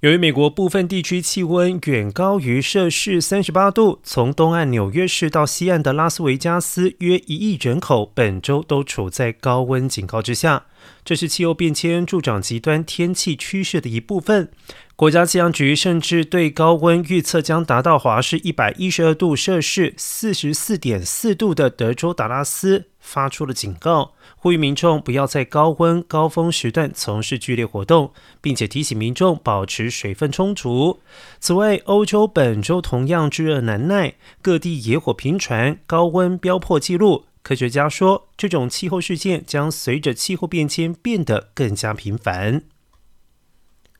由于美国部分地区气温远高于摄氏三十八度，从东岸纽约市到西岸的拉斯维加斯，约一亿人口本周都处在高温警告之下。这是气候变迁助长极端天气趋势的一部分。国家气象局甚至对高温预测将达到华氏一百一十二度摄氏四十四点四度的德州达拉斯发出了警告，呼吁民众不要在高温高峰时段从事剧烈活动，并且提醒民众保持水分充足。此外，欧洲本周同样炙热难耐，各地野火频传，高温飙破纪录。科学家说，这种气候事件将随着气候变迁变得更加频繁。